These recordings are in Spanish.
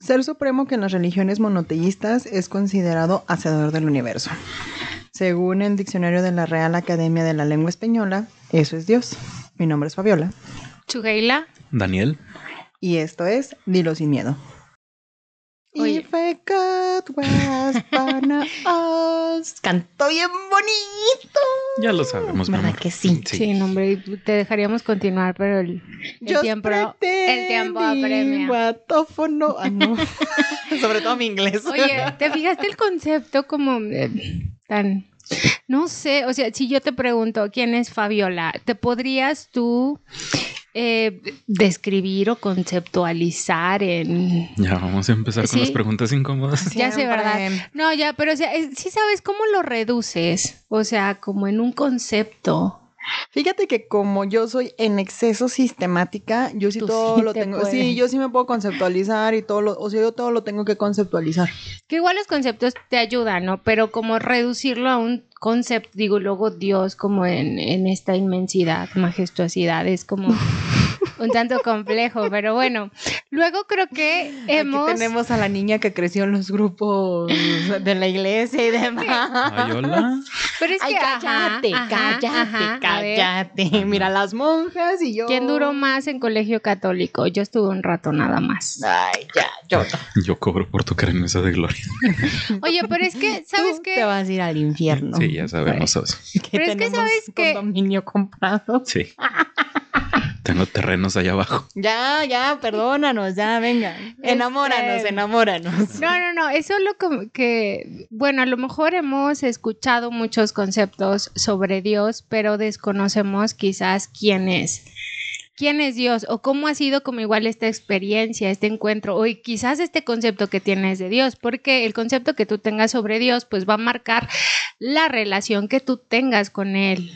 Ser supremo que en las religiones monoteístas es considerado hacedor del universo. Según el diccionario de la Real Academia de la Lengua Española, eso es Dios. Mi nombre es Fabiola. Chugeila. Daniel. Y esto es Dilo sin miedo. Oye. If I got was us. Cantó bien bonito. Ya lo sabemos, mi ¿Verdad amor. que sí? Sí, no, hombre, te dejaríamos continuar, pero el, el Just tiempo, el tiempo apremia. guatófono. Ah, no. Sobre todo mi inglés. Oye, ¿te fijaste el concepto como eh, tan... No sé, o sea, si yo te pregunto quién es Fabiola, ¿te podrías tú eh, describir o conceptualizar en... Ya vamos a empezar con Sí. las preguntas incómodas. Ya sé. ¿verdad? No, ya, pero o sea, sí sabes cómo lo reduces, o sea, como en un concepto. Fíjate que como yo soy en exceso sistemática, yo sí Tú todo sí lo te tengo. puedes. Sí, yo sí me puedo conceptualizar y todo lo, o sea, yo todo lo tengo que conceptualizar. Que igual los conceptos te ayudan, ¿no? Pero como reducirlo a un concepto, digo, luego Dios como en, en esta inmensidad, majestuosidad, es como un tanto complejo, pero bueno. Luego creo que hemos... Aquí tenemos a la niña que creció en los grupos de la iglesia y demás. Ay, hola. Pero es Ay, que... ajá, cállate, ajá, cállate, ajá, cállate. Mira las monjas y yo. ¿Quién duró más en colegio católico? Yo estuve un rato nada más. Ay, ya, yo. Yo cobro por tocar en mesa de gloria. Oye, pero es que, ¿sabes Tú qué? Te vas a ir al infierno. Sí, ya sabemos. eso. Pero es que sabes que- condominio comprado. Sí. Tengo terrenos allá abajo. Ya, ya, perdónanos, ya, venga. Enamóranos, Este- enamóranos. No, no, no, eso es lo que, bueno, a lo mejor hemos escuchado muchos conceptos sobre Dios, pero desconocemos quizás quién es. ¿Quién es Dios? ¿O cómo ha sido como igual esta experiencia, este encuentro? O quizás este concepto que tienes de Dios, porque el concepto que tú tengas sobre Dios, pues va a marcar la relación que tú tengas con Él.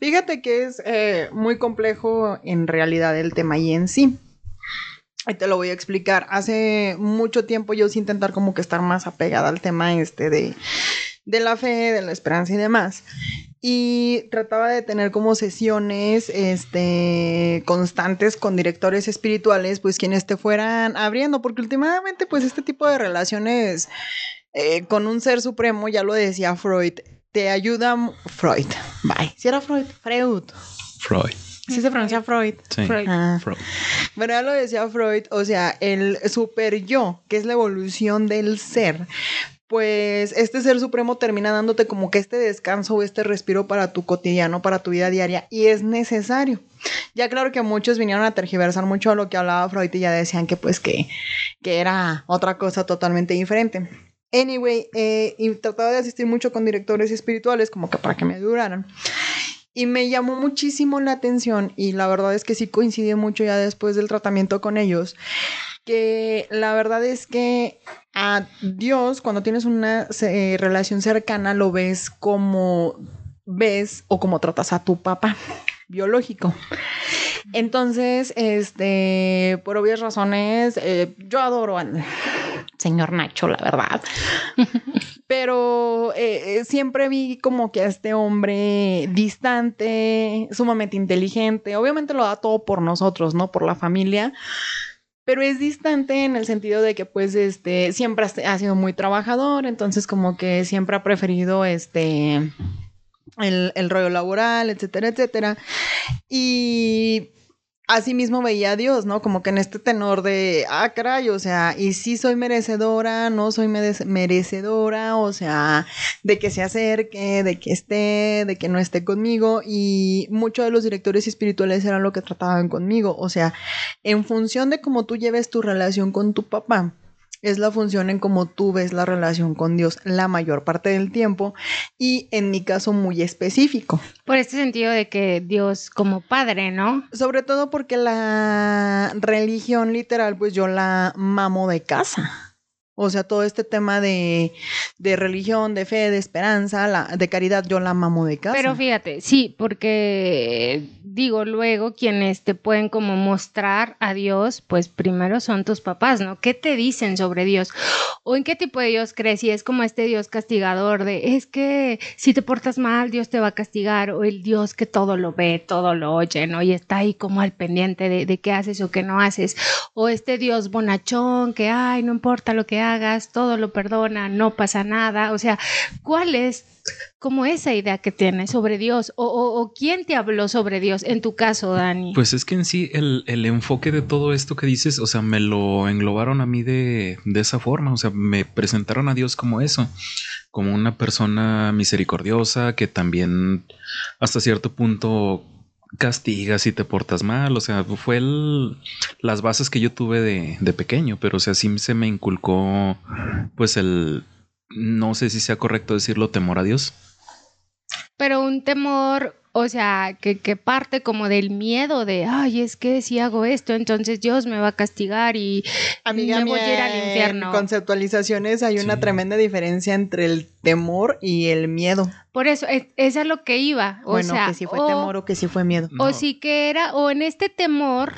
Fíjate que es eh, muy complejo en realidad el tema y en sí. Y te lo voy a explicar. Hace mucho tiempo yo sí intentar como que estar más apegada al tema este de, de la fe, de la esperanza y demás. Y trataba de tener como sesiones este, constantes con directores espirituales, pues quienes te fueran abriendo, porque últimamente pues este tipo de relaciones eh, con un ser supremo, ya lo decía Freud, te ayuda... Freud, bye. Si era Freud, Freud. Freud. Sí se pronuncia Freud. Sí. Freud. Ah. Freud. Bueno, ya lo decía Freud, o sea, el super yo, que es la evolución del ser, pues este ser supremo termina dándote como que este descanso o este respiro para tu cotidiano, para tu vida diaria, y es necesario. Ya claro que muchos vinieron a tergiversar mucho lo que hablaba Freud y ya decían que pues que, que era otra cosa totalmente diferente. Anyway, eh, y trataba de asistir mucho con directores espirituales como que para que me duraran. Y me llamó muchísimo la atención y la verdad es que sí coincidí mucho ya después del tratamiento con ellos, que la verdad es que a Dios cuando tienes una eh, relación cercana lo ves como ves o como tratas a tu papá biológico. Entonces, este, por obvias razones, eh, yo adoro al señor Nacho, la verdad. Pero eh, siempre vi como que a este hombre distante, sumamente inteligente. Obviamente lo da todo por nosotros, ¿no? Por la familia. Pero es distante en el sentido de que, pues, este, siempre ha- sido muy trabajador. Entonces, como que siempre ha preferido, este, el, el rollo laboral, etcétera, etcétera. Y así mismo veía a Dios, ¿no? Como que en este tenor de, ah, caray, o sea, y sí soy merecedora, no soy merece- merecedora, o sea, de que se acerque, de que esté, de que no esté conmigo. Y muchos de los directores espirituales eran lo que trataban conmigo, o sea, en función de cómo tú lleves tu relación con tu papá. Es la función en cómo tú ves la relación con Dios la mayor parte del tiempo y en mi caso muy específico. Por este sentido de que Dios como padre, ¿no? Sobre todo porque la religión literal, pues yo la mamo de casa. O sea, todo este tema de, de religión, de fe, de esperanza, de caridad, yo la mamo de casa. Pero fíjate, sí, porque digo, luego quienes te pueden como mostrar a Dios, pues primero son tus papás, ¿no? ¿Qué te dicen sobre Dios? ¿O en qué tipo de Dios crees? Si es como este Dios castigador de, es que si te portas mal, Dios te va a castigar, o el Dios que todo lo ve, todo lo oye, ¿no? Y está ahí como al pendiente de, de qué haces o qué no haces. O este Dios bonachón que, ay, no importa lo que hagas, todo lo perdona, no pasa nada. O sea, ¿cuál es como esa idea que tienes sobre Dios? O, o- o quién te habló sobre Dios en tu caso, Dani? Pues es que en sí el, el enfoque de todo esto que dices, o sea, me lo englobaron a mí de, de esa forma, o sea, me presentaron a Dios como eso, como una persona misericordiosa que también hasta cierto punto castiga si te portas mal, o sea, fue las bases que yo tuve de, de pequeño, pero o sea, sí se me inculcó pues el, no sé si sea correcto decirlo, temor a Dios. Pero un temor, o sea, que, que parte como del miedo de, ay, es que si hago esto, entonces Dios me va a castigar y Amiga me mía, voy a ir al en infierno. conceptualizaciones hay una Sí. tremenda diferencia entre el temor y el miedo. Por eso, es, es a lo que iba. O bueno, sea, que si fue o, temor o que si fue miedo. o No. sí que era, o en este temor,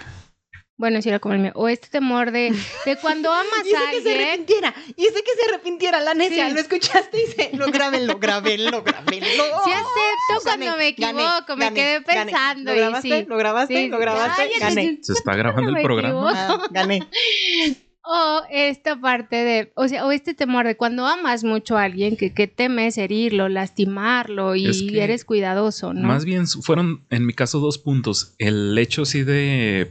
bueno, si era como el mío, o este temor de, de cuando amas Hice a que se alguien. arrepintiera, hice que se arrepintiera, la necia, Sí. lo escuchaste y se, lo grábenlo, grábenlo, grábenlo. Sí acepto cuando Gané, me gané, equivoco, me quedé gané. pensando ¿Lo y grabaste? sí. ¿Lo grabaste? Sí, ¿Lo grabaste? Gané. Se está grabando el programa. Ah, gané. O esta parte de, o sea, o este temor de cuando amas mucho a alguien que, que temes herirlo, lastimarlo y Es que eres cuidadoso, ¿no? Más bien fueron, en mi caso, dos puntos. El hecho sí de,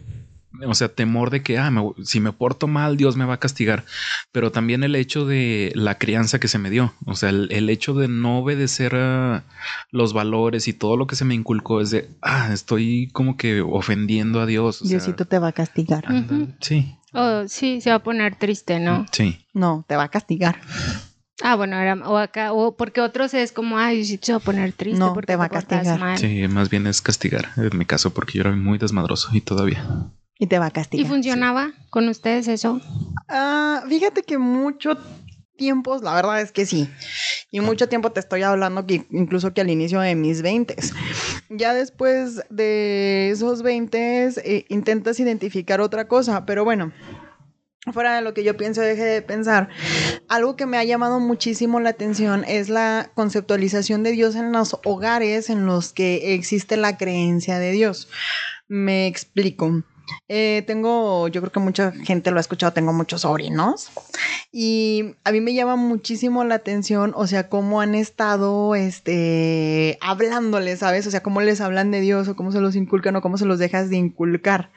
o sea, temor de que, ah, me- si me porto mal, Dios me va a castigar. Pero también el hecho de la crianza que se me dio. O sea, el, el hecho de no obedecer a los valores y todo lo que se me inculcó es de, ah, estoy como que ofendiendo a Dios. o sea, Diosito te va a castigar. Sí. Oh, sí, se va a poner triste, ¿no? Sí. No, te va a castigar. Ah, bueno, era, o acá, o porque otros es como, ay, sí se va a poner triste No, porque te va a castigar. mal. Sí, más bien es castigar, en mi caso, porque yo era muy desmadroso y todavía. Y te va a ¿Y castigar. funcionaba con ustedes eso? Ah, fíjate que mucho tiempos, la verdad es que sí. Y mucho tiempo te estoy hablando que incluso que al inicio de mis 20. Ya después de esos 20 intentas identificar otra cosa, pero bueno. Fuera de lo que yo pienso, deje de pensar. Algo que me ha llamado muchísimo la atención es la conceptualización de Dios en los hogares en los que existe la creencia de Dios. Me explico. Eh, tengo, yo creo que mucha gente lo ha escuchado, tengo muchos sobrinos y a mí me llama muchísimo la atención, o sea, cómo han estado, este, hablándoles, ¿sabes? O sea, cómo les hablan de Dios o cómo se los inculcan o cómo se los dejas de inculcar.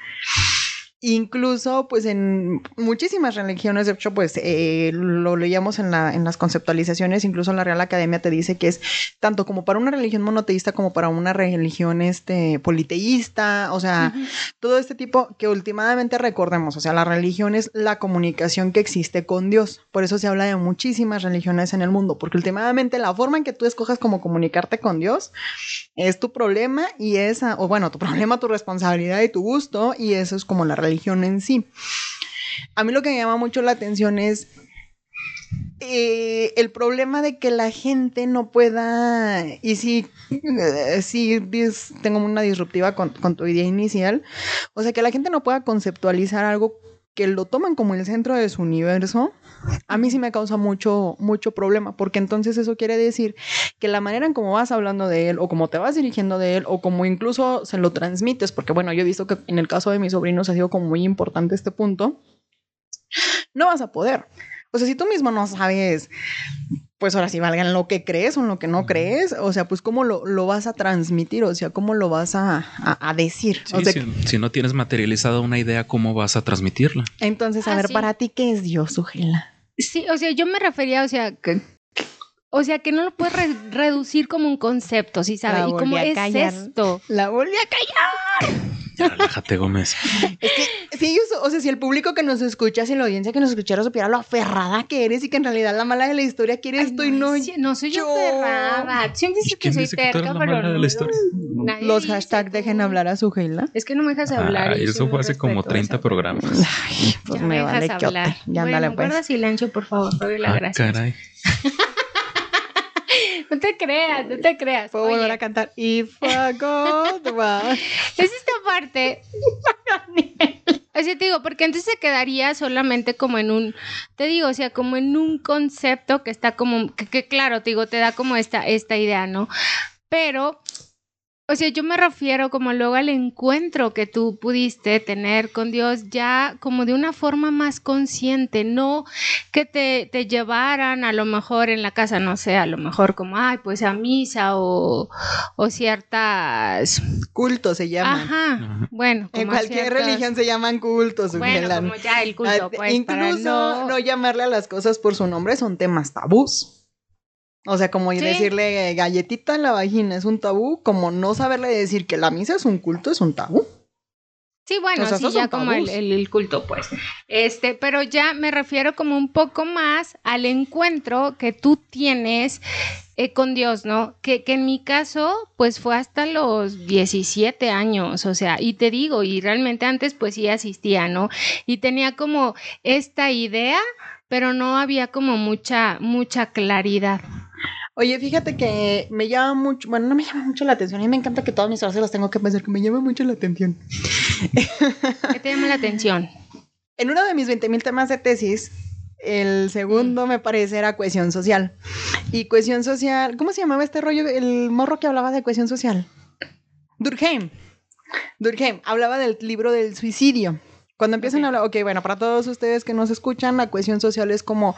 Incluso, pues en muchísimas religiones, de hecho, pues eh, lo leíamos en, la, en las conceptualizaciones, incluso la Real Academia te dice que es tanto como para una religión monoteísta como para una religión este, politeísta, o sea, todo este tipo que últimamente recordemos, o sea, la religión es la comunicación que existe con Dios, por eso se habla de muchísimas religiones en el mundo, porque últimamente la forma en que tú escojas cómo comunicarte con Dios es tu problema y esa, o bueno, tu problema, tu responsabilidad y tu gusto, y eso es como la religión en sí. A mí lo que me llama mucho la atención es eh, el problema de que la gente no pueda, y sí, eh, sí tengo una disruptiva con tu idea inicial, o sea, que la gente no pueda conceptualizar algo que lo toman como el centro de su universo, a mí sí me causa mucho, mucho problema, porque entonces eso quiere decir que la manera en cómo vas hablando de él, o cómo te vas dirigiendo de él, o como incluso se lo transmites, porque bueno, yo he visto que en el caso de mis sobrinos ha sido como muy importante este punto, no vas a poder. O sea, si tú mismo no sabes, pues ahora sí valga en lo que crees o en lo que no crees, o sea, pues cómo lo, lo vas a transmitir, o sea, cómo lo vas a, a- a decir. Sí, O sea, si, si no tienes materializada una idea, ¿cómo vas a transmitirla? Entonces, a Ah, ver, sí. para ti, ¿qué es Dios, Ugela? Sí, o sea, yo me refería, o sea, que, o sea, que no lo puedes re- reducir como un concepto, ¿sí La sabes? ¿Y cómo es esto? La volví a callar. Ya, relájate, Gómez. Es que si ellos, o sea, si el público que nos escucha, si la audiencia que nos escuchara supiera lo aferrada que eres y que en realidad la mala de la historia que eres Ay, tú y no no soy yo yo. ferrada. Siempre dice que ¿Quién soy terca, la pero mala de no. la historia? Nadie los hashtags dejen tú. hablar a su Geila. Es que no me dejas hablar. Ah, y eso fue hace como respetuosa, 30 programas. Ay, pues Ya me dejas vale que hablar. Ya bueno, ándale, pues. guarda silencio, por favor, doy las Ah, gracias. caray. No te creas, no te creas. Puedo Oye, volver a cantar If God was- Es esta parte. Así te digo, porque antes se quedaría solamente como en un, te digo, o sea, como en un concepto que está como, que, que claro, te digo, te da como esta, esta idea, ¿no? Pero, o sea, yo me refiero como luego al encuentro que tú pudiste tener con Dios ya como de una forma más consciente, no que te, te llevaran a lo mejor en la casa, no sé, a lo mejor como, ay, pues a misa o, o ciertas Culto se llaman. Ajá. Bueno, En cualquier ciertas- religión se llaman cultos. Bueno, como ya el Ah, culto, pues, para Incluso no... no... llamarle a las cosas por su nombre son temas tabús. O sea, como Sí. decirle galletita en la vagina es un tabú, como no saberle decir que la misa es un culto es un tabú. Sí, bueno, O sea, sí, ya como el, tabús. el- el culto, pues. Este, pero ya me refiero como un poco más al encuentro que tú tienes eh, con Dios, ¿no? Que, que en mi caso, pues fue hasta los 17 años, o sea, y te digo, y realmente antes pues sí asistía, ¿no? Y tenía como esta idea, pero no había como mucha, mucha claridad. Oye, fíjate que me llama mucho, bueno, no me llama mucho la atención. A mí me encanta que todas mis frases las tengo que pensar, que me llama mucho la atención. ¿Qué te llama la atención? En uno de mis 20.000 temas de tesis, el segundo me parece era cohesión social. Y cohesión social, ¿cómo se llamaba este rollo? El morro que hablaba de cohesión social. Durkheim. Durkheim hablaba del libro del suicidio. Cuando empiezan a hablar, ok, bueno, para todos ustedes que nos escuchan, la cohesión social es como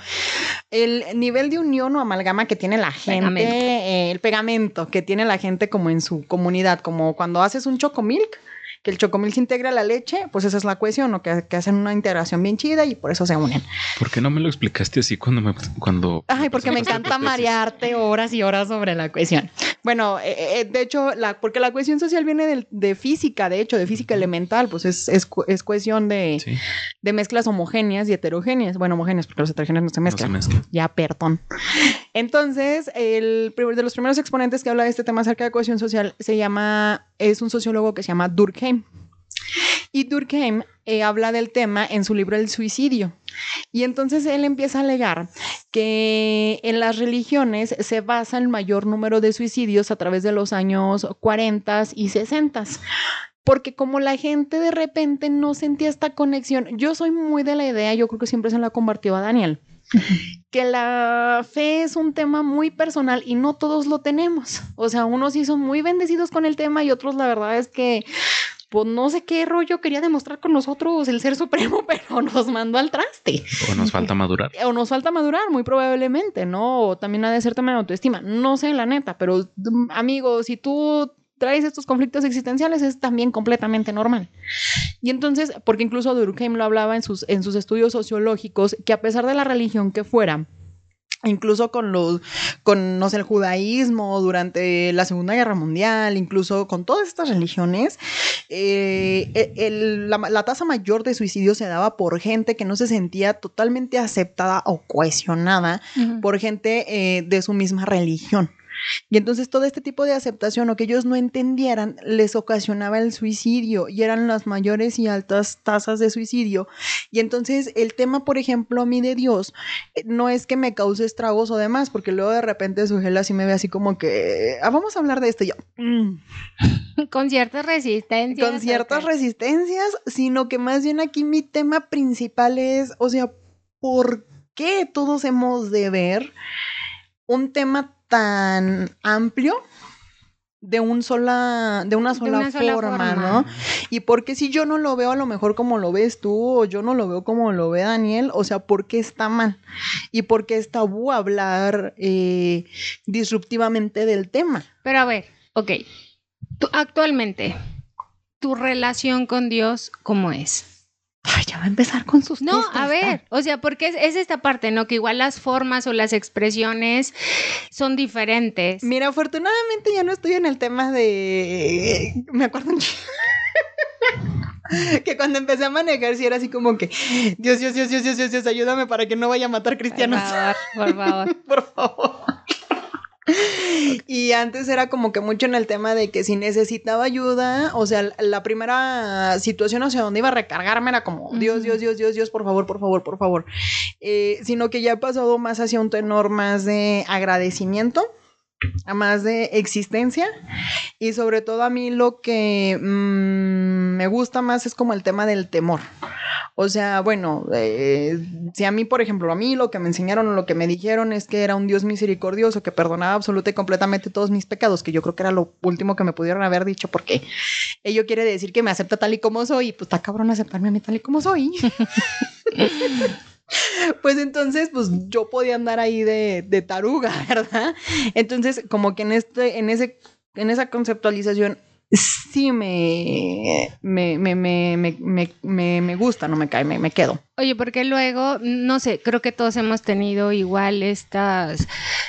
el nivel de unión o amalgama que tiene la gente, Pegamento. eh, el pegamento que tiene la gente como en su comunidad, como cuando haces un chocomilk, que el chocomilk se integra a la leche, pues esa es la cohesión, o que, que hacen una integración bien chida y por eso se unen. ¿Por qué no me lo explicaste así cuando me cuando Ay, porque me encanta marearte horas y horas sobre la cohesión. Bueno, eh, eh, de hecho, la, porque la cohesión social viene del- de, física, de hecho, de física elemental, pues es, es, es cohesión de, Sí, de mezclas homogéneas y heterogéneas. Bueno, homogéneas, porque los heterogéneos no se no se mezclan. mezcla. Ya, perdón. Entonces, el de los primeros exponentes que habla de este tema acerca de cohesión social se llama, es un sociólogo que se llama Durkheim. Y Durkheim eh, habla del tema en su libro El suicidio. Y entonces él empieza a alegar que en las religiones se basa el mayor número de suicidios a través de los años 40 y 60. Porque como la gente de repente no sentía esta conexión, yo soy muy de la idea, yo creo que siempre se la compartió a Daniel, que la fe es un tema muy personal y no todos lo tenemos. O sea, unos sí son muy bendecidos con el tema y otros la verdad es que pues no sé qué rollo quería demostrar con nosotros el ser supremo, pero nos mandó al traste. O nos falta madurar. O nos falta madurar, muy probablemente, ¿no? O también ha de ser también autoestima. No sé, la neta, pero mm, amigo, si tú traes estos conflictos existenciales es también completamente normal. Y entonces, porque incluso Durkheim lo hablaba en sus, en sus estudios sociológicos, que a pesar de la religión que fuera, incluso con los con no sé, el judaísmo durante la Segunda Guerra Mundial, incluso con todas estas religiones, eh, el- la, la tasa mayor de suicidio se daba por gente que no se sentía totalmente aceptada o cohesionada por gente eh, de su misma religión. Y entonces todo este tipo de aceptación o que ellos no entendieran les ocasionaba el suicidio y eran las mayores y altas tasas de suicidio. Y entonces el tema, por ejemplo, a mí de Dios, eh, no es que me cause estragos o demás, porque luego de repente su gel así me ve así como que, ah, vamos a hablar de esto y yo. "Mm". Con ciertas resistencias. con ciertas resistencias, sino que más bien aquí mi tema principal es, o sea, ¿por qué todos hemos de ver un tema tan amplio de un sola de una De sola, una sola forma, forma. ¿no? Y porque si yo no lo veo a lo mejor como lo ves tú o yo no lo veo como lo ve Daniel, o sea, ¿por qué está mal? Y por qué es tabú hablar eh, disruptivamente del tema. Pero a ver, ok. Tú, actualmente, tu relación con Dios, ¿cómo es? Ay, ya va a empezar con sus No, testas, a ver, o sea, porque es, es esta parte, ¿no? Que igual las formas o las expresiones son diferentes. Mira, afortunadamente ya no estoy en el tema de. Me acuerdo un que cuando empecé a manejar, sí era así como que Dios, Dios, Dios, Dios, Dios, Dios, Dios, ayúdame para que no vaya a matar Por cristianos. favor, por favor. Por favor. Y antes era como que mucho en el tema de que si necesitaba ayuda, o sea, la primera situación hacia donde iba a recargarme era como, Dios, Dios, Dios, Dios, Dios, por favor, por favor, por favor. Eh, sino que ya he pasado más hacia un tenor más de agradecimiento a más de existencia y sobre todo a mí lo que mm, me gusta más es como el tema del temor. O sea, bueno, eh, si a mí, por ejemplo, a mí lo que me enseñaron o lo que me dijeron es que era un Dios misericordioso que perdonaba absoluta y completamente todos mis pecados, que yo creo que era lo último que me pudieron haber dicho porque ello quiere decir que me acepta tal y como soy y pues está cabrón aceptarme a mí tal y como soy. Pues entonces, pues yo podía andar ahí de, de taruga, ¿verdad? Entonces, como que en este, en ese, en esa conceptualización, sí me, me, me, me, me, gusta, no me cae, me, me quedo. Oye, porque luego, no sé, creo que todos hemos tenido igual estas,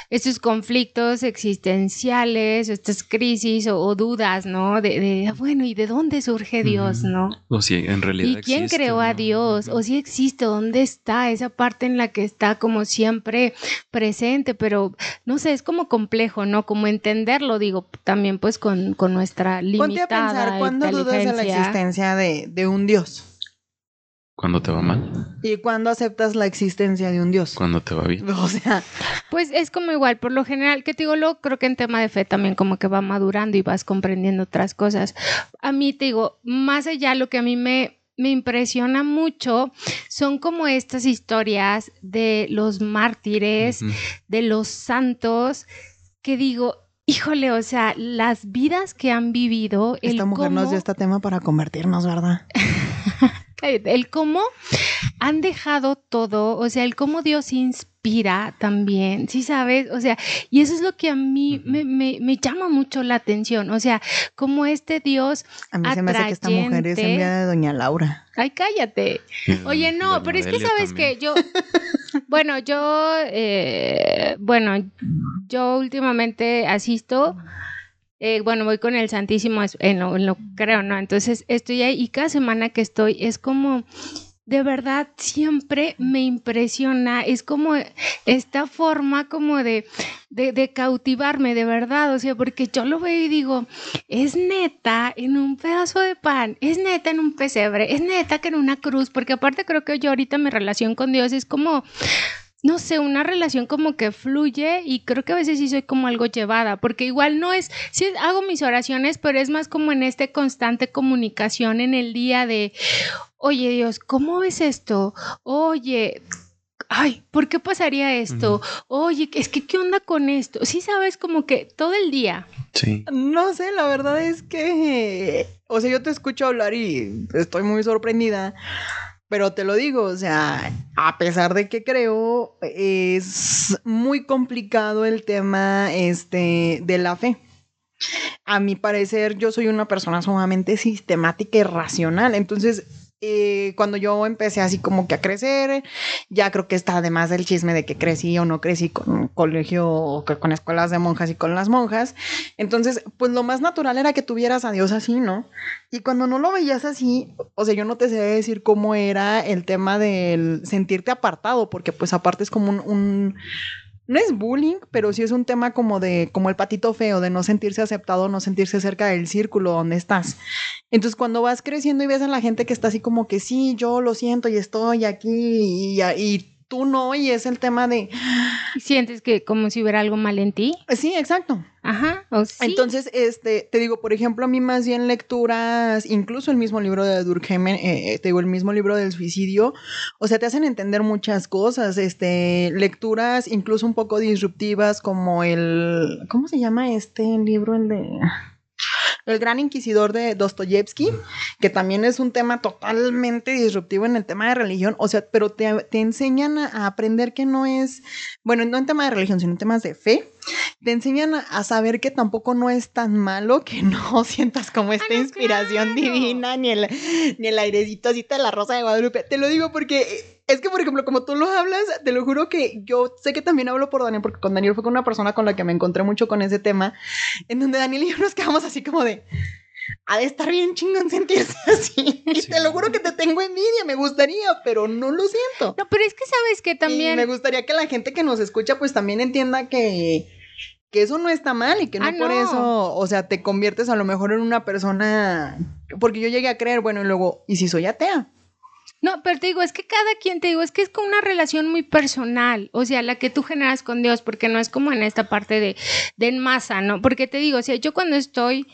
estos conflictos existenciales, estas crisis o, dudas, ¿no? De, ah, bueno, ¿y de dónde surge Dios, no? O si en realidad ¿Y quién creó a Dios? O si existe, ¿dónde está esa parte en la que está como siempre presente? Pero, no sé, es como complejo, ¿no? Como entenderlo, digo, también pues con, con nuestra limitada Ponte a pensar, ¿cuándo dudas de la existencia de, de un Dios? Cuando te va mal. ¿Y cuando aceptas la existencia de un Dios? Cuando te va bien. O sea. Pues es como igual, por lo general, que te digo, lo creo que en tema de fe también como que va madurando y vas comprendiendo otras cosas. A mí te digo, más allá lo que a mí me, me impresiona mucho son como estas historias de los mártires, de los santos, que digo, híjole, o sea, las vidas que han vivido. Esta mujer nos dio este tema para convertirnos, ¿verdad? el cómo han dejado todo, o sea, el cómo Dios inspira también, ¿sí sabes? O sea, y eso es lo que a mí me, llama mucho la atención, o sea, como este Dios A mí se me hace que esta mujer es enviada de Doña Laura. Ay, cállate. Oye, no, pero es que sabes que yo, bueno, yo, eh, bueno, yo últimamente asisto eh, bueno, voy con el Santísimo en lo, creo, ¿no? Entonces estoy ahí y cada semana que estoy es como de verdad siempre me impresiona, es como esta forma como de, de, cautivarme, de verdad, o sea, porque yo lo veo y digo, es neta en un pedazo de pan, es neta en un pesebre, es neta que en una cruz, porque aparte creo que yo ahorita mi relación con Dios es como no sé, una relación como que fluye y creo que a veces sí soy como algo llevada, porque igual no es, sí hago mis oraciones, pero es más como en este constante comunicación en el día de, oye Dios, ¿cómo ves esto? Oye, ay, ¿por qué pasaría esto? Oye, es que, ¿qué onda con esto? Sí sabes como que todo el día. Sí. No sé, la verdad es que, o sea, yo te escucho hablar y estoy muy sorprendida pero te lo digo, o sea, a pesar de que creo, es muy complicado el tema este, de la fe. A mi parecer, yo soy una persona sumamente sistemática y racional. Entonces, eh, cuando yo empecé así como que a crecer, ya creo que está además del chisme de que crecí o no crecí con colegio o con escuelas de monjas y con las monjas. Entonces, pues lo más natural era que tuvieras a Dios así, ¿no? Y cuando no lo veías así, o sea, yo no te sé decir cómo era el tema del sentirte apartado, porque pues aparte es como un no es bullying, pero sí es un tema como de, como el patito feo, de no sentirse aceptado, no sentirse cerca del círculo donde estás. Entonces, cuando vas creciendo y ves a la gente que está así como que sí, yo lo siento y estoy aquí y, y tú no, y es el tema de... ¿Sientes que como si hubiera algo mal en ti? Sí, exacto. Ajá. Entonces, este, te digo, por ejemplo, a mí más bien lecturas, incluso el mismo libro de Durkheim, eh, te digo, el mismo libro del suicidio, o sea, te hacen entender muchas cosas, este, lecturas incluso un poco disruptivas como el, ¿cómo se llama este libro? El de... El gran inquisidor de Dostoyevsky, que también es un tema totalmente disruptivo en el tema de religión, o sea, pero te, enseñan a, aprender que no es, bueno, no en tema de religión, sino en temas de fe, te enseñan a, saber que tampoco no es tan malo que no sientas como ah, esta inspiración divina, ni el, ni el airecito así de la rosa de Guadalupe. Te lo digo porque es que, por ejemplo, como tú lo hablas, te lo juro que yo sé que también hablo por Daniel, porque con Daniel fue con una persona con la que me encontré mucho con ese tema, en donde Daniel y yo nos quedamos así como de, ha de estar bien chingón sentirse así. Y te lo juro que te tengo envidia, me gustaría, pero no lo siento. No, pero es que sabes que también... me gustaría que la gente que nos escucha pues también entienda que que eso no está mal y que no, Ah, por no. eso, o sea, te conviertes a lo mejor en una persona, porque yo llegué a creer, bueno, y luego, ¿y si soy atea? No, pero te digo, es que cada quien te digo, es que es como una relación muy personal, o sea, la que tú generas con Dios, porque no es como en esta parte de, de en masa, ¿no? Porque te digo, o sea, yo cuando estoy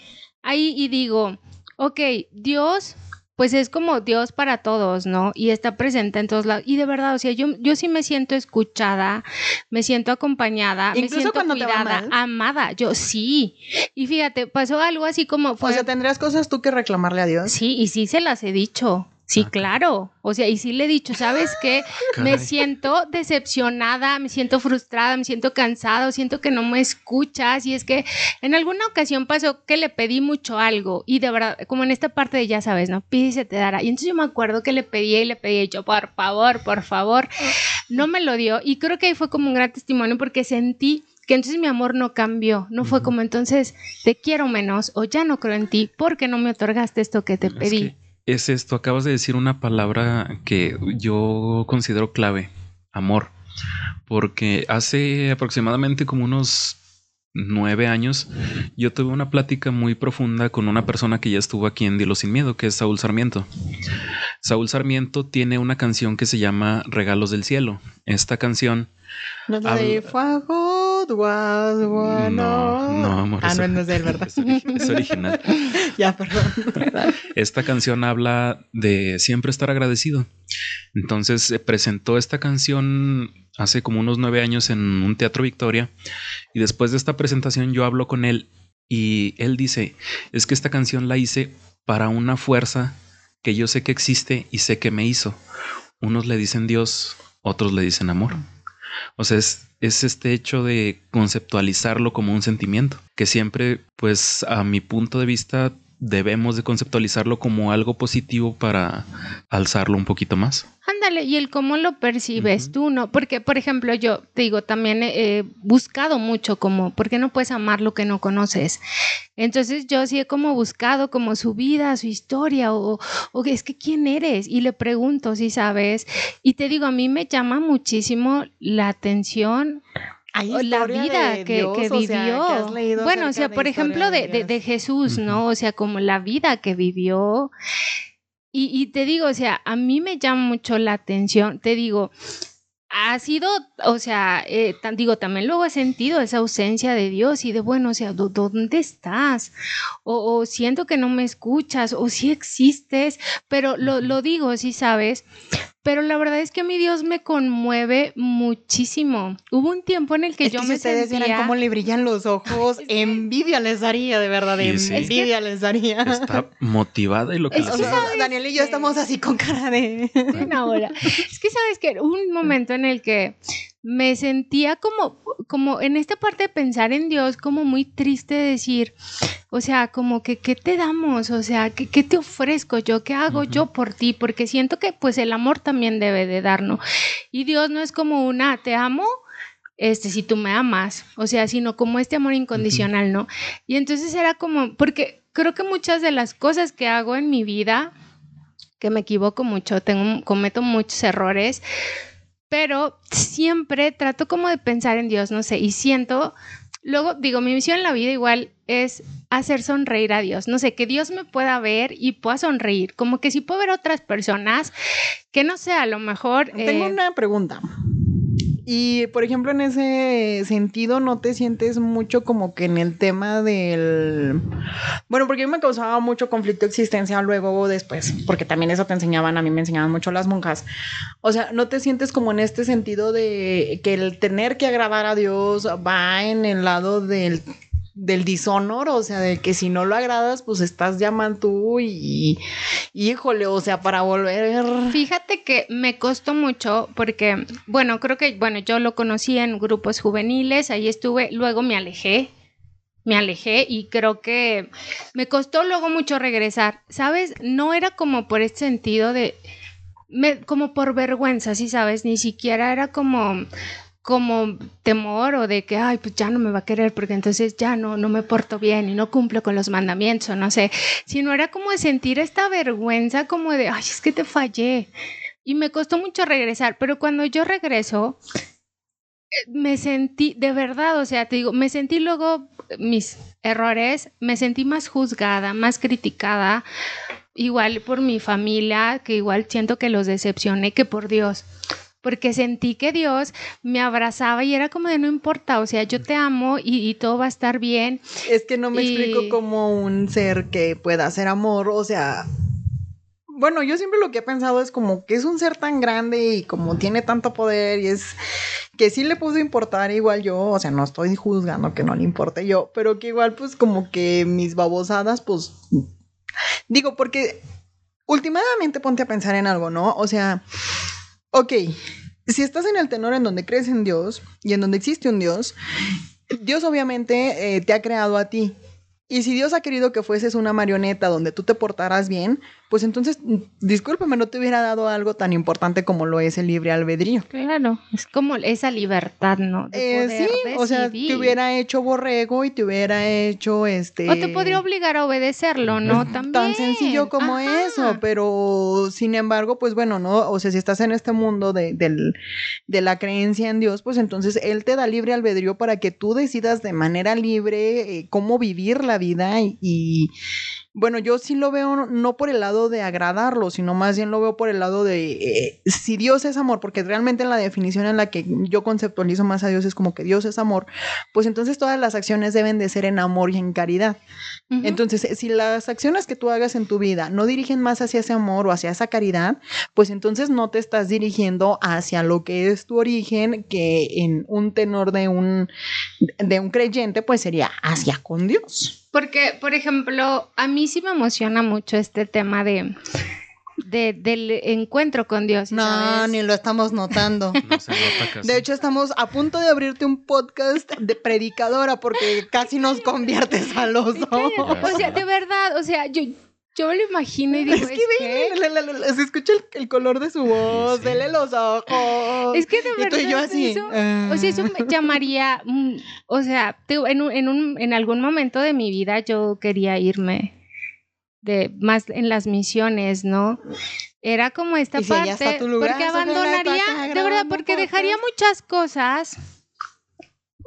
ahí y digo, ok, Dios, pues es como Dios para todos, ¿no? Y está presente en todos lados. Y de verdad, o sea, yo, yo sí me siento escuchada, me siento acompañada, me Incluso siento cuando te cuidada, amada, yo sí. Y fíjate, pasó algo así como... O sea, ¿tendrías cosas tú que reclamarle a Dios? Sí, y sí se las he dicho. Sí, Ah, claro. O sea, y sí le he dicho, ¿sabes qué? Me siento decepcionada, me siento frustrada, me siento cansado, siento que no me escuchas. Y es que en alguna ocasión pasó que le pedí mucho algo y de verdad, como en esta parte de ya sabes, ¿no? Pide y se te dará. Y entonces yo me acuerdo que le pedía y le pedía y yo, por favor, por favor, no me lo dio. Y creo que ahí fue como un gran testimonio porque sentí que entonces mi amor no cambió, no fue como entonces te quiero menos o ya no creo en ti porque no me otorgaste esto que te Es pedí. que es esto, acabas de decir una palabra que yo considero clave, amor, porque hace aproximadamente como unos nueve años yo tuve una plática muy profunda con una persona que ya estuvo aquí en Dilo Sin Miedo, que es Saúl Sarmiento. Saúl Sarmiento tiene una canción que se llama Regalos del Cielo. Esta canción No es la de Duas, Duas, No, no, amor, Ah, no, no es de él, ¿verdad? es, es original. ya, perdón. Esta canción habla de siempre estar agradecido. Entonces se presentó esta canción hace como unos nueve años en un teatro Victoria y después de esta presentación yo hablo con él y él dice, es que esta canción la hice para una fuerza que yo sé que existe y sé que me hizo. Unos le dicen Dios, otros le dicen amor. O sea, es, es este hecho de conceptualizarlo como un sentimiento, que siempre, pues a mi punto de vista, debemos de conceptualizarlo como algo positivo para alzarlo un poquito más. Ándale, y el cómo lo percibes tú, ¿no? Porque, por ejemplo, yo te digo, también he buscado mucho como, ¿por qué no puedes amar lo que no conoces? Entonces yo sí he como buscado como su vida, su historia, o, o es que quién eres, y le pregunto si sabes, y te digo, a mí me llama muchísimo la atención Hay o la vida de que, Dios, que o sea, vivió. que has leído bueno, o sea, por ejemplo, de, de- Jesús, ¿no? O sea, como la vida que vivió. Y, y te digo, o sea, a mí me llama mucho la atención. Te digo, ha sido, o sea, eh, tan- digo, también luego he sentido esa ausencia de Dios y de, bueno, o sea, ¿dó- ¿dónde estás? O, o siento que no me escuchas, o sí existes, pero lo, lo digo, sí sabes. Pero la verdad es que a mi Dios me conmueve muchísimo. Hubo un tiempo en el que Es yo que me si ustedes sentía... vieran cómo le brillan los ojos, envidia les daría, de verdad, Sí, sí. Es que- envidia les daría. Está motivada y lo que Es que sigue. sea, ¿sabes Daniel y yo estamos así con cara de... una hora. Es que sabes que hubo un momento en el que me sentía como, como en esta parte de pensar en Dios, como muy triste de decir, o sea, como que, ¿qué te damos? O sea, ¿qué, qué te ofrezco yo? ¿Qué hago yo por ti? Porque siento que pues el amor también debe de darnos. Y Dios no es como una, te amo, este, si tú me amas, o sea, sino como este amor incondicional, ¿no? Y entonces era como, porque creo que muchas de las cosas que hago en mi vida, que me equivoco mucho, tengo, cometo muchos errores, pero siempre trato como de pensar en Dios, no sé, y siento, luego digo, mi misión en la vida igual es hacer sonreír a Dios, no sé, que Dios me pueda ver y pueda sonreír, como que si puedo ver otras personas, que no sé, a lo mejor... Tengo eh, una pregunta. Y, por ejemplo, en ese sentido, ¿no te sientes mucho como que en el tema del... Bueno, porque a mí me causaba mucho conflicto existencial luego o después, porque también eso te enseñaban, a mí me enseñaban mucho las monjas. O sea, ¿no te sientes como en este sentido de que el tener que agradar a Dios va en el lado del del dishonor, o sea, de que si no lo agradas, pues estás llamando tú y, y, híjole, o sea, para volver... Fíjate que me costó mucho porque, bueno, creo que, bueno, yo lo conocí en grupos juveniles, ahí estuve, luego me alejé, me alejé y creo que me costó luego mucho regresar, ¿sabes? No era como por este sentido de, me, como por vergüenza, ¿sí sabes? Ni siquiera era como como temor o de que, ay, pues ya no me va a querer porque entonces ya no, no me porto bien y no cumplo con los mandamientos, no sé, sino era como sentir esta vergüenza como de, ay, es que te fallé. Y me costó mucho regresar, pero cuando yo regreso, me sentí, de verdad, o sea, te digo, me sentí luego mis errores, me sentí más juzgada, más criticada, igual por mi familia, que igual siento que los decepcioné, que por Dios porque sentí que Dios me abrazaba y era como de no importa, o sea, yo te amo y, todo va a estar bien. Es que no me explico como un ser que pueda hacer amor, o sea, bueno, yo siempre lo que he pensado es como que es un ser tan grande y como tiene tanto poder y es que sí le pudo importar igual yo, o sea, no estoy juzgando que no le importe yo, pero que igual pues como que mis babosadas pues digo porque últimamente ponte a pensar en algo, ¿no? O sea, ok, si estás en el tenor en donde crees en Dios y en donde existe un Dios, Dios obviamente eh, te ha creado a ti. Y si Dios ha querido que fueses una marioneta donde tú te portaras bien, pues entonces, discúlpame, no te hubiera dado algo tan importante como lo es el libre albedrío. Claro, es como esa libertad, ¿no? De eh, sí, o sea, te hubiera hecho borrego y te hubiera hecho este... O te podría obligar a obedecerlo, ¿no? También. Tan sencillo como eso, pero sin embargo, pues bueno, ¿no? O sea, si estás en este mundo de, de la creencia en Dios, pues entonces Él te da libre albedrío para que tú decidas de manera libre eh, cómo vivir la vida y bueno, yo sí lo veo no por el lado de agradarlo, sino más bien lo veo por el lado de eh, si Dios es amor, porque realmente la definición en la que yo conceptualizo más a Dios es como que Dios es amor, pues entonces todas las acciones deben de ser en amor y en caridad. Entonces, si las acciones que tú hagas en tu vida no dirigen más hacia ese amor o hacia esa caridad, pues entonces no te estás dirigiendo hacia lo que es tu origen, que en un tenor de un, de un creyente, pues sería hacia con Dios. Porque, por ejemplo, a mí sí me emociona mucho este tema de, del encuentro con Dios. No, ni lo estamos notando. De hecho, estamos a punto de abrirte un podcast de predicadora porque casi nos conviertes a los dos. O sea, de verdad, o sea, yo, yo lo imagino y digo, es que se escucha el, color de su voz, vele los ojos. Es que de verdad. yo así. O sea, eso me llamaría. Mm, o sea, en, un, en, un, en algún momento de mi vida yo quería irme de más en las misiones, ¿no? Era como esta parte. porque abandonaría, de verdad, porque dejaría muchas cosas.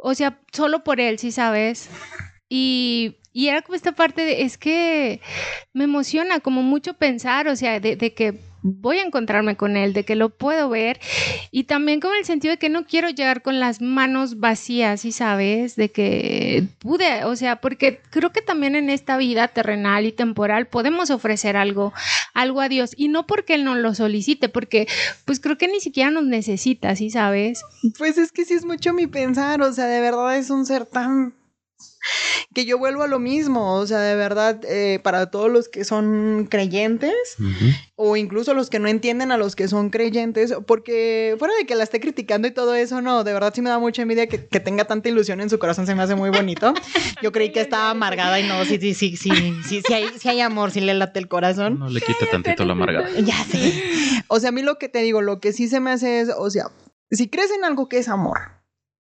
O sea, solo por él, sí sabes. Y y era como esta parte de, es que me emociona como mucho pensar, o sea, de, que voy a encontrarme con él, de que lo puedo ver y también con el sentido de que no quiero llegar con las manos vacías, ¿y sabes? De que pude, o sea, porque creo que también en esta vida terrenal y temporal podemos ofrecer algo, algo a Dios y no porque él nos lo solicite, porque pues creo que ni siquiera nos necesita, ¿sí sabes? Pues es que sí es mucho mi pensar, o sea, de verdad es un ser tan que yo vuelvo a lo mismo, o sea, de verdad, eh, para todos los que son creyentes o incluso los que no entienden a los que son creyentes, porque fuera de que la esté criticando y todo eso, no, de verdad sí me da mucha envidia que, tenga tanta ilusión en su corazón, se me hace muy bonito. Yo creí que estaba amargada y no, sí, sí, sí, sí, sí, sí, hay, sí hay amor, sí le late el corazón. No le quita tantito la amargada. Ya sé. O sea, a mí lo que te digo, lo que sí se me hace es, o sea, si crees en algo que es amor,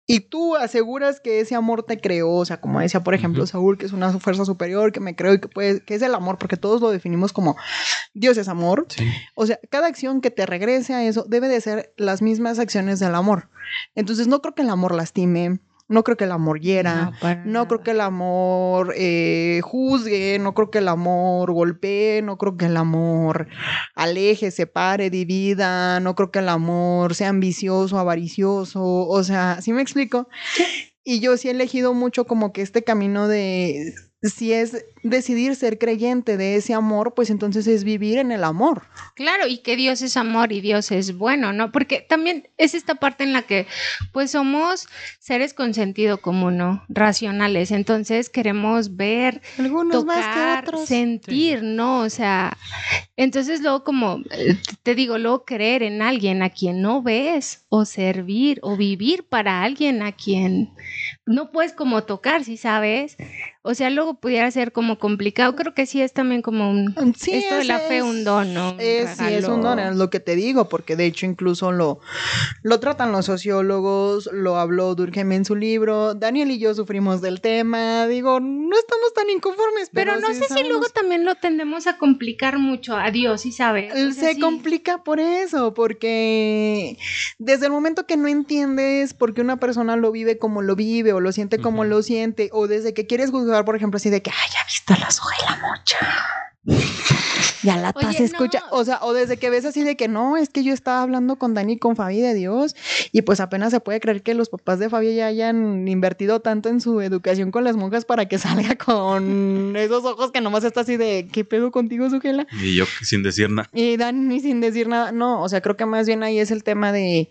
y tú aseguras que ese amor te creó, o sea, como decía, por ejemplo, Saúl, que es una fuerza superior, que me creó y que puede, que es el amor, porque todos lo definimos como Dios es amor. O sea, cada acción que te regrese a eso debe de ser las mismas acciones del amor. Entonces, no creo que el amor lastime, no creo que el amor hiera, no, creo que el amor eh, juzgue, no creo que el amor golpee, no creo que el amor aleje, separe, divida, no creo que el amor sea ambicioso, avaricioso, o sea, ¿sí me explico? Y yo sí he elegido mucho como que este camino de si es decidir ser creyente de ese amor, pues entonces es vivir en el amor. Claro, y que Dios es amor y Dios es bueno, ¿no? Porque también es esta parte en la que pues somos seres con sentido común, ¿no? Racionales, entonces queremos ver, tocar, sentir, ¿no? O sea, entonces luego como, eh, te digo, luego creer en alguien a quien no ves o servir o vivir para alguien a quien no puedes como tocar, si sabes? O sea, luego pudiera ser como como complicado. Creo que sí es también como un... Sí, esto de la fe, es- un don, ¿no? Es, sí, es un don, es lo que te digo, porque de hecho incluso lo, lo tratan los sociólogos, lo habló Durkheim en su libro, Daniel y yo sufrimos del tema, digo, no estamos tan inconformes, pero, Pero no sí sé si luego también lo tendemos a complicar mucho a Dios, ¿sí sabes? O sea, Se sí. complica por eso, porque desde el momento que no entiendes por qué una persona lo vive como lo vive o lo siente como lo siente, o desde que quieres juzgar, por ejemplo, así de que, ay, ya viste la soja y la mocha. Ya la Oye, se escucha, no. o sea, o desde que ves así de que no, es que yo estaba hablando con Dani y con Fabi de Dios, y pues apenas se puede creer que los papás de Fabi ya hayan invertido tanto en su educación con las monjas para que salga con esos ojos que nomás está así de, ¿qué pedo contigo, Sujela? Y yo sin decir nada. Y Dani sin decir nada, no, o sea, creo que más bien ahí es el tema de,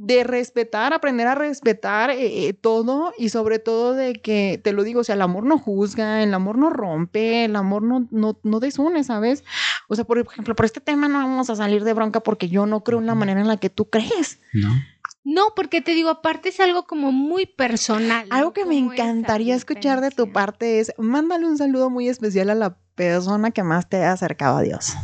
de respetar, aprender a respetar eh, eh, todo y sobre todo de que, te lo digo, o sea, el amor no juzga, el amor no rompe, el amor no, no, no desune, ¿sabes? O sea, por ejemplo, por este tema no vamos a salir de bronca porque yo no creo en la manera en la que tú crees. ¿No? No, porque te digo, aparte es algo como muy personal. ¿no? Algo que me encantaría escuchar de tu parte es, mándale un saludo muy especial a la persona que más te haya acercado a Dios.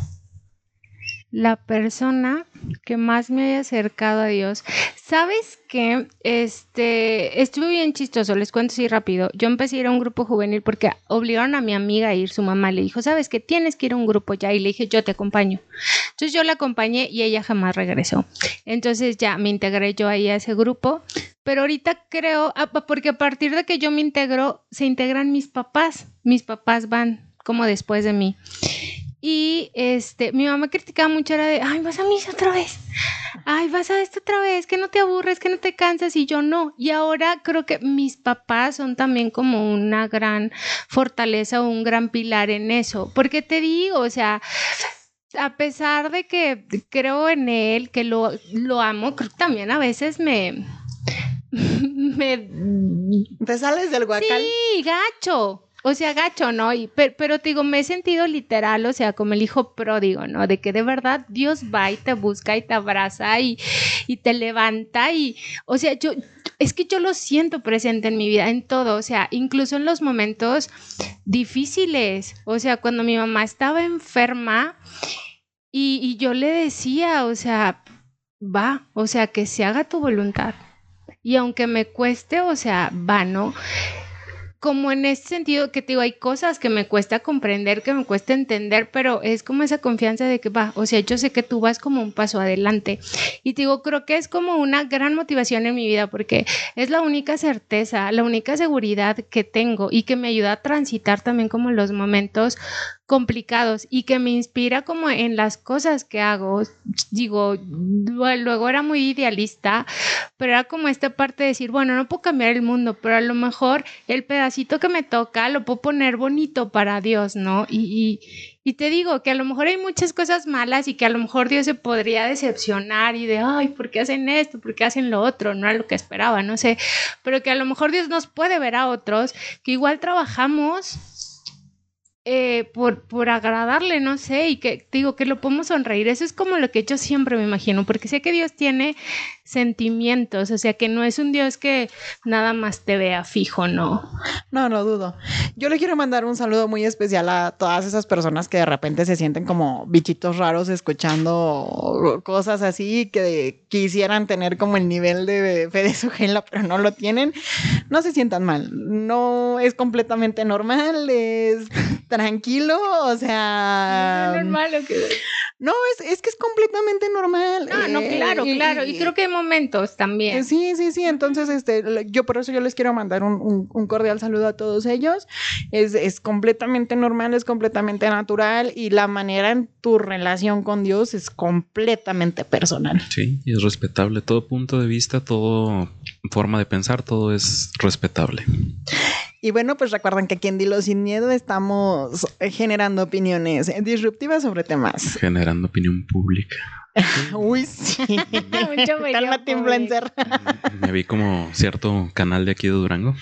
La persona que más me haya acercado a Dios. ¿Sabes qué? Este, estuvo bien chistoso, les cuento así rápido. Yo empecé a ir a un grupo juvenil porque obligaron a mi amiga a ir, su mamá le dijo, ¿sabes qué? Tienes que ir a un grupo ya. Y le dije, yo te acompaño. Entonces yo la acompañé y ella jamás regresó. Entonces ya me integré yo ahí a ese grupo. Pero ahorita creo, ah, porque a partir de que yo me integro, se integran mis papás. Mis papás van como después de mí. Y este, mi mamá criticaba mucho, era de, ay, vas a misa otra vez, ay, vas a esto otra vez, que no te aburres, que no te cansas, y yo no. Y ahora creo que mis papás son también como una gran fortaleza o un gran pilar en eso, porque te digo, o sea, a pesar de que creo en él, que lo, lo amo, creo que también a veces me... me ¿Te sales del guacal? Sí, gacho. O sea, gacho, ¿no? Pero, te digo, me he sentido literal, o sea, como el hijo pródigo, ¿no? De que de verdad Dios va y te busca y te abraza y, y te levanta y, o sea, yo, es que yo lo siento presente en mi vida, en todo, o sea, incluso en los momentos difíciles, o sea, cuando mi mamá estaba enferma y, y yo le decía, o sea, va, o sea, que se haga tu voluntad. Y aunque me cueste, o sea, va, ¿no? Como en este sentido que te digo, hay cosas que me cuesta comprender, que me cuesta entender, pero es como esa confianza de que va, o sea, yo sé que tú vas como un paso adelante. Y te digo, creo que es como una gran motivación en mi vida porque es la única certeza, la única seguridad que tengo y que me ayuda a transitar también como los momentos complicados y que me inspira como en las cosas que hago. Digo, lu- luego era muy idealista, pero era como esta parte de decir, bueno, no puedo cambiar el mundo, pero a lo mejor el pedacito que me toca lo puedo poner bonito para Dios, ¿no? Y, y, y te digo que a lo mejor hay muchas cosas malas y que a lo mejor Dios se podría decepcionar y de, ay, ¿por qué hacen esto? ¿Por qué hacen lo otro? No era lo que esperaba, no sé, pero que a lo mejor Dios nos puede ver a otros, que igual trabajamos eh, por, por agradarle, no sé, y que digo que lo podemos sonreír. Eso es como lo que yo siempre me imagino, porque sé que Dios tiene sentimientos, o sea, que no es un Dios que nada más te vea fijo, no. No, no dudo. Yo le quiero mandar un saludo muy especial a todas esas personas que de repente se sienten como bichitos raros escuchando cosas así que quisieran tener como el nivel de fe gela, pero no lo tienen. No se sientan mal. No es completamente normal, es tranquilo, o sea... No es normal lo que... No, es, es que es completamente normal. No, no, eh, claro, claro. Y creo que hay momentos también. Eh, Sí, sí, sí. Entonces, este, yo por eso yo les quiero mandar un, un- un cordial saludo a todos ellos. Es, es completamente normal, es completamente natural y la manera en tu relación con Dios es completamente personal. Sí, y es respetable. Todo punto de vista, todo forma de pensar, todo es respetable. Y bueno, pues recuerden que aquí en Dilo Sin Miedo estamos eh, generando opiniones disruptivas sobre temas. Generando opinión pública. Uy, sí. Mucho me Cálmate, influencer. Me vi como cierto canal de aquí de Durango.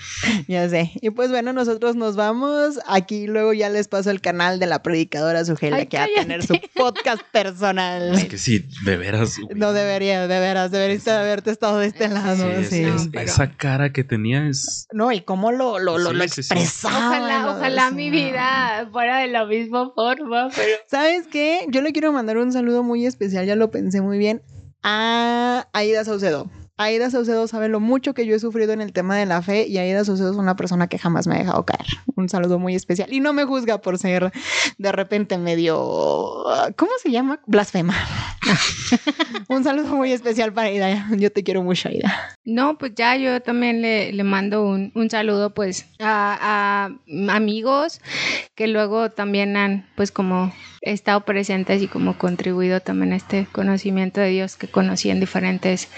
Ya sé. Y pues bueno, nosotros nos vamos. Aquí luego ya les paso el canal de la predicadora Sugela, Ay, que va a tener su podcast personal. Es que sí, de veras. No debería, de veras, deberías de haberte estado de este lado. Sí, es- sí. es- pero- Esa cara que tenía es. No, y cómo lo, lo, lo, Sí, lo sí, sí. expresaba. Ojalá, ojalá mi vida fuera de la misma forma, pero ¿Sabes qué? Yo le quiero mandar un saludo muy especial, ya lo pensé muy bien, a Aida Saucedo. Aida Saucedo sabe lo mucho que yo he sufrido en el tema de la fe y Aida Saucedo es una persona que jamás me ha dejado caer. Un saludo muy especial. Y no me juzga por ser de repente medio... ¿Cómo se llama? Blasfema. un saludo muy especial para Aida. Yo te quiero mucho, Aida. No, pues ya yo también le, mando un, un saludo pues a amigos que luego también han pues como estado presentes y como contribuido también a este conocimiento de Dios que conocí en diferentes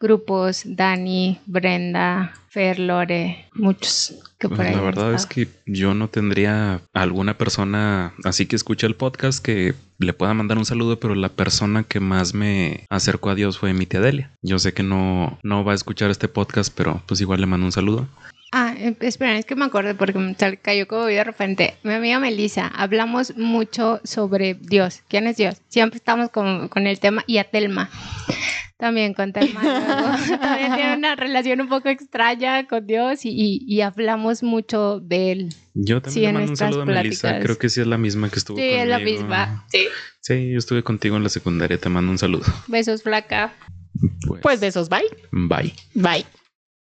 grupos, Dani, Brenda, Fer, Lore, muchos que por Pues ahí la verdad es que yo no tendría alguna persona así que escucha el podcast que le pueda mandar un saludo, pero la persona que más me acercó a Dios fue mi tía Delia. Yo sé que no, no va a escuchar este podcast, pero pues igual le mando un saludo. Ah, eh, espera, es que me acordé porque me cayó como de repente. Mi amiga Melissa, hablamos mucho sobre Dios. ¿Quién es Dios? Siempre estamos con, con el tema y a Telma. También con Telma. luego, también tiene una relación un poco extraña con Dios y, y- y hablamos mucho de él. Yo también Sí, le mando un saludo a Melissa. Creo que sí es la misma que estuvo Sí, es la conmigo. misma. Sí. Sí, yo estuve contigo en la secundaria. Te mando un saludo. Besos, flaca. Pues, Pues besos, bye. bye. Bye.